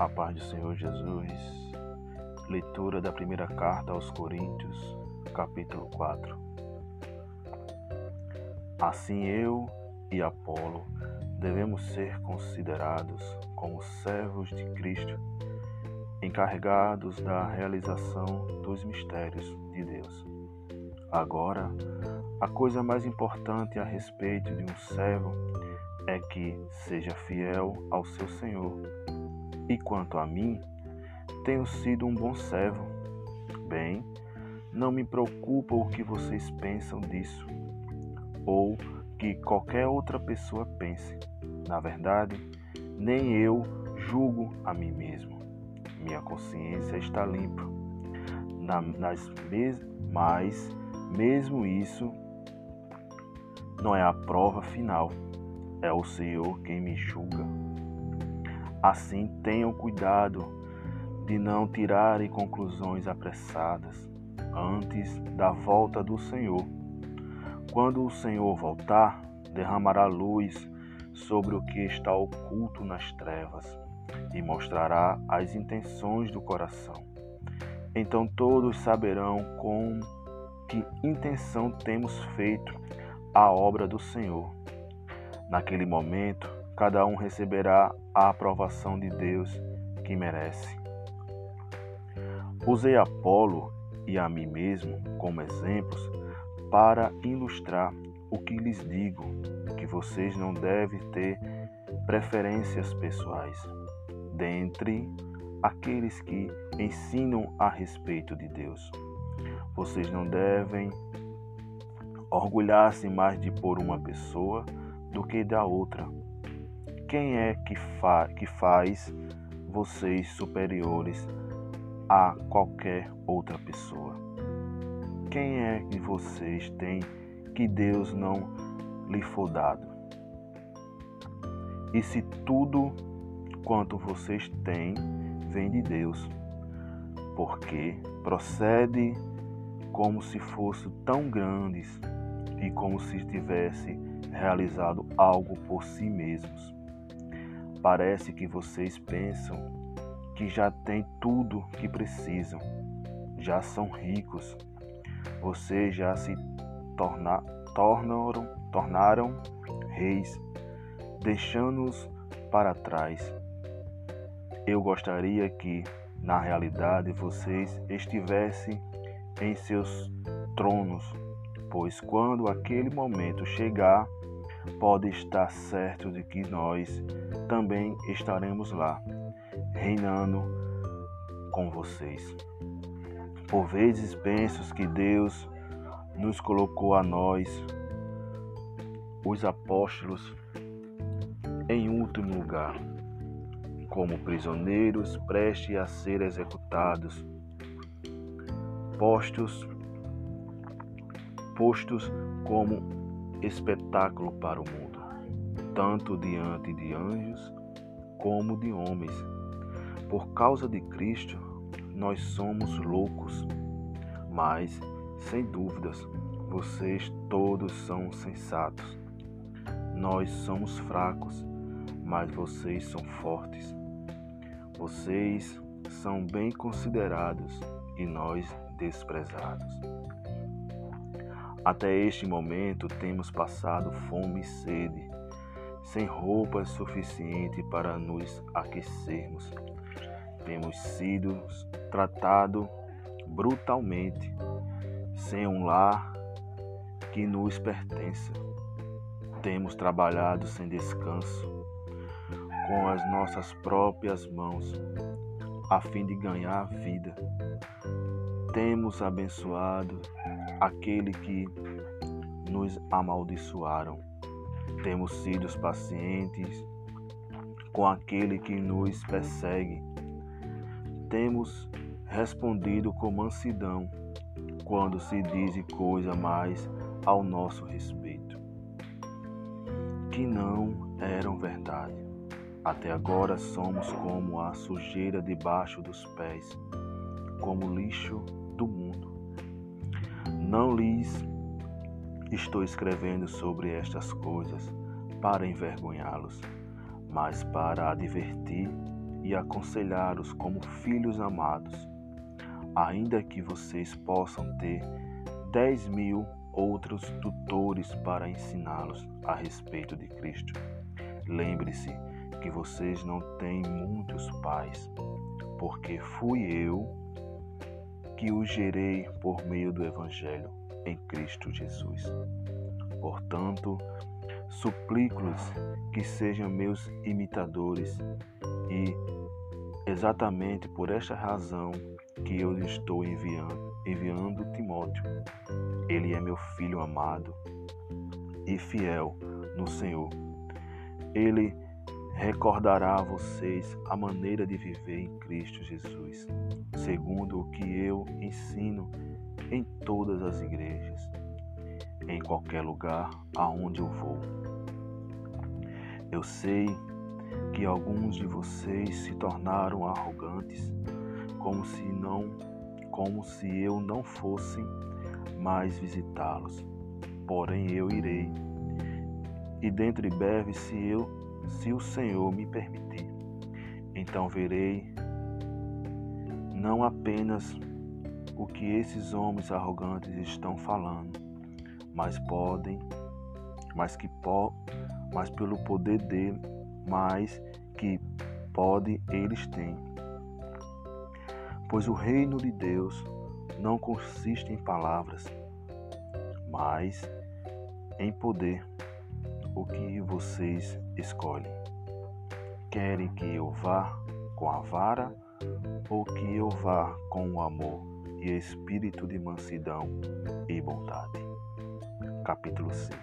A paz do Senhor Jesus. Leitura da primeira carta aos Coríntios, capítulo 4. Assim eu e Apolo devemos ser considerados como servos de Cristo, encarregados da realização dos mistérios de Deus. Agora, a coisa mais importante a respeito de um servo é que seja fiel ao seu Senhor. E quanto a mim, tenho sido um bom servo. Bem, não me preocupa o que vocês pensam disso, ou que qualquer outra pessoa pense. Na verdade, nem eu julgo a mim mesmo. Minha consciência está limpa. Na, nas mes mas, mesmo isso, não é a prova final é o Senhor quem me julga. Assim, tenham cuidado de não tirarem conclusões apressadas antes da volta do Senhor. Quando o Senhor voltar, derramará luz sobre o que está oculto nas trevas e mostrará as intenções do coração. Então todos saberão com que intenção temos feito a obra do Senhor Naquele momento, cada um receberá a aprovação de Deus que merece. Usei Apolo e a mim mesmo como exemplos para ilustrar o que lhes digo, que vocês não devem ter preferências pessoais dentre aqueles que ensinam a respeito de Deus. Vocês não devem orgulhar-se mais de por uma pessoa do que da outra. Quem é que, fa que faz vocês superiores a qualquer outra pessoa? Quem é que vocês têm que Deus não lhe for dado? E se tudo quanto vocês têm vem de Deus, porque procede como se fossem tão grandes e como se tivesse realizado algo por si mesmos. Parece que vocês pensam que já têm tudo que precisam, já são ricos, vocês já se torna, tornaram, tornaram reis, deixando-os para trás. Eu gostaria que, na realidade, vocês estivessem em seus tronos pois quando aquele momento chegar, pode estar certo de que nós também estaremos lá, reinando com vocês. Por vezes penso que Deus nos colocou a nós, os apóstolos, em último lugar, como prisioneiros prestes a ser executados, postos postos como espetáculo para o mundo, tanto diante de anjos como de homens. Por causa de Cristo, nós somos loucos, mas, sem dúvidas, vocês todos são sensatos. Nós somos fracos, mas vocês são fortes. Vocês são bem considerados e nós desprezados. Até este momento temos passado fome e sede, sem roupas suficientes para nos aquecermos. Temos sido tratados brutalmente, sem um lar que nos pertença. Temos trabalhado sem descanso, com as nossas próprias mãos, a fim de ganhar vida. Temos abençoado aquele que nos amaldiçoaram. Temos sido pacientes com aquele que nos persegue. Temos respondido com mansidão quando se diz coisa mais ao nosso respeito, que não eram verdade. Até agora somos como a sujeira debaixo dos pés, como lixo do mundo. Não lhes estou escrevendo sobre estas coisas para envergonhá-los, mas para advertir e aconselhá-los como filhos amados. Ainda que vocês possam ter dez mil outros tutores para ensiná-los a respeito de Cristo. Lembre-se que vocês não têm muitos pais, porque fui eu que os gerei por meio do Evangelho em Cristo Jesus. Portanto, suplico-lhes que sejam meus imitadores e, exatamente por esta razão, que eu lhe estou enviando, enviando Timóteo. Ele é meu filho amado e fiel no Senhor. Ele recordará a vocês a maneira de viver em Cristo Jesus, segundo o que eu ensino em todas as igrejas, em qualquer lugar aonde eu vou. Eu sei que alguns de vocês se tornaram arrogantes, como se não, como se eu não fosse mais visitá-los. Porém eu irei. E dentro de breve, se eu, se o Senhor me permitir, então verei não apenas o que esses homens arrogantes estão falando, mas podem, mas que po, mas pelo poder dele, mas que pode eles têm. Pois o reino de Deus não consiste em palavras, mas em poder. O que vocês escolhem? Querem que eu vá com a vara ou que eu vá com o amor e espírito de mansidão e bondade? Capítulo 5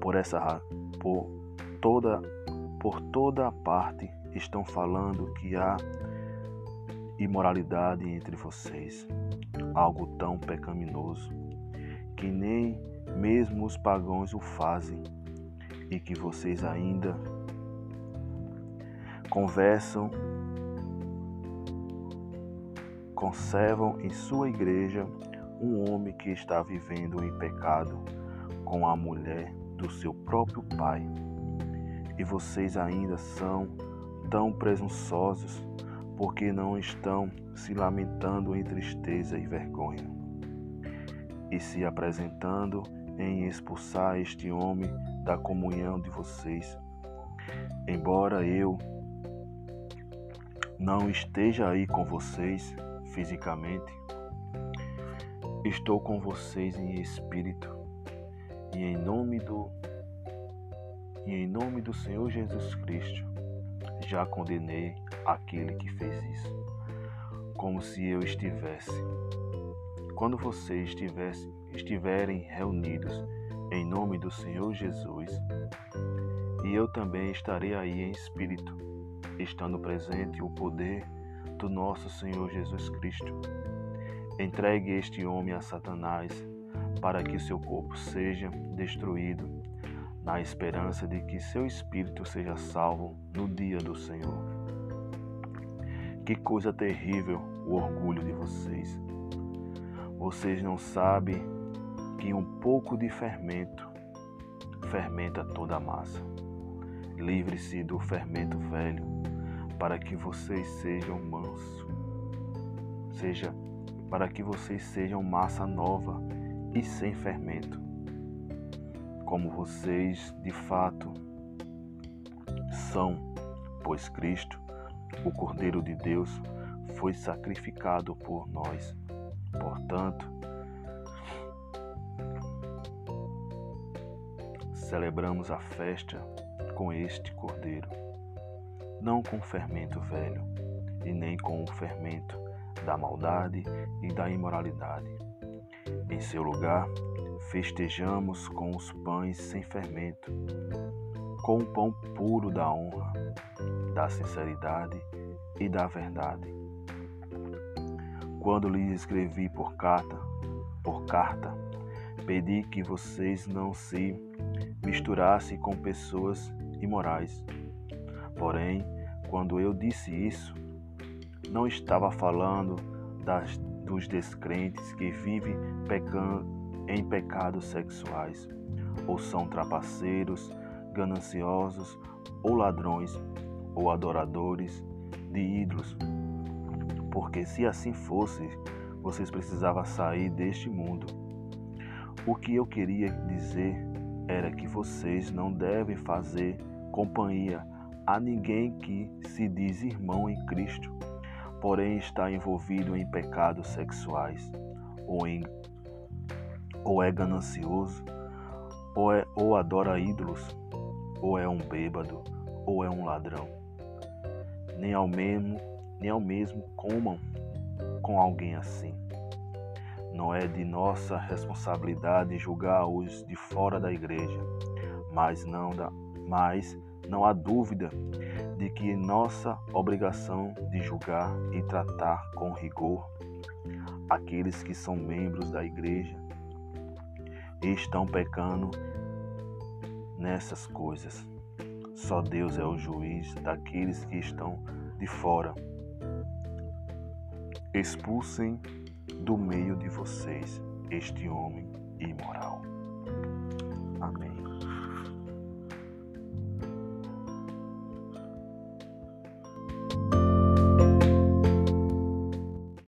Por essa por toda por toda a parte estão falando que há imoralidade entre vocês, algo tão pecaminoso que nem mesmo os pagãos o fazem e que vocês ainda conversam, conservam em sua igreja um homem que está vivendo em pecado com a mulher do seu próprio pai. E vocês ainda são tão presunçosos porque não estão se lamentando em tristeza e vergonha, e se apresentando em expulsar este homem da comunhão de vocês. Embora eu não esteja aí com vocês fisicamente, estou com vocês em espírito e em nome do e em nome do Senhor Jesus Cristo já condenei aquele que fez isso, como se eu estivesse. Quando vocês estivesse, estiverem reunidos em nome do Senhor Jesus, e eu também estarei aí em espírito, estando presente o poder do nosso Senhor Jesus Cristo. Entregue este homem a Satanás para que seu corpo seja destruído na esperança de que seu espírito seja salvo no dia do Senhor. Que coisa terrível o orgulho de vocês. Vocês não sabem que um pouco de fermento fermenta toda a massa. Livre-se do fermento velho, para que vocês sejam mansos. Seja para que vocês sejam massa nova e sem fermento como vocês de fato são, pois Cristo, o Cordeiro de Deus, foi sacrificado por nós. Portanto, celebramos a festa com este Cordeiro, não com fermento velho, e nem com o fermento da maldade e da imoralidade. Em seu lugar, festejamos com os pães sem fermento, com o pão puro da honra, da sinceridade e da verdade. Quando lhes escrevi por carta, por carta, pedi que vocês não se misturassem com pessoas imorais. Porém, quando eu disse isso, não estava falando das, dos descrentes que vivem pecando, em pecados sexuais, ou são trapaceiros, gananciosos ou ladrões, ou adoradores de ídolos. Porque se assim fosse, vocês precisavam sair deste mundo. O que eu queria dizer era que vocês não devem fazer companhia a ninguém que se diz irmão em Cristo, porém está envolvido em pecados sexuais, ou, em, ou é ganancioso, ou, é, ou adora ídolos, ou é um bêbado, ou é um ladrão. Nem ao mesmo, nem ao mesmo comam com alguém assim. Não é de nossa responsabilidade julgar os de fora da igreja, mas não, da, mas não há dúvida de que nossa obrigação de julgar e tratar com rigor aqueles que são membros da igreja e estão pecando nessas coisas. Só Deus é o juiz daqueles que estão de fora. Expulsem do meio de vocês este homem imoral.